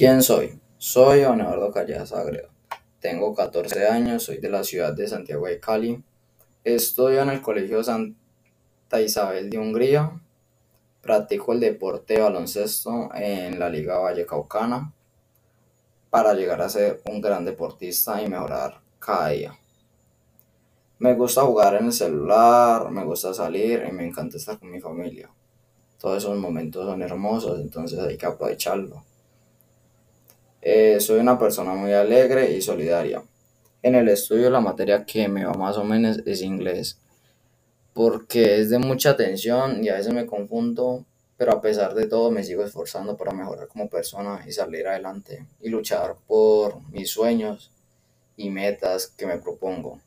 ¿Quién soy? Soy Leonardo Calleja Sagredo. Tengo 14 años, soy de la ciudad de Santiago de Cali. Estudio en el Colegio Santa Isabel de Hungría. Practico el deporte de baloncesto en la Liga Vallecaucana para llegar a ser un gran deportista y mejorar cada día. Me gusta jugar en el celular, me gusta salir y me encanta estar con mi familia. Todos esos momentos son hermosos, entonces hay que aprovecharlo. Soy una persona muy alegre y solidaria. En el estudio la materia que me va más o menos es inglés, porque es de mucha atención y a veces me confundo, pero a pesar de todo me sigo esforzando para mejorar como persona y salir adelante y luchar por mis sueños y metas que me propongo.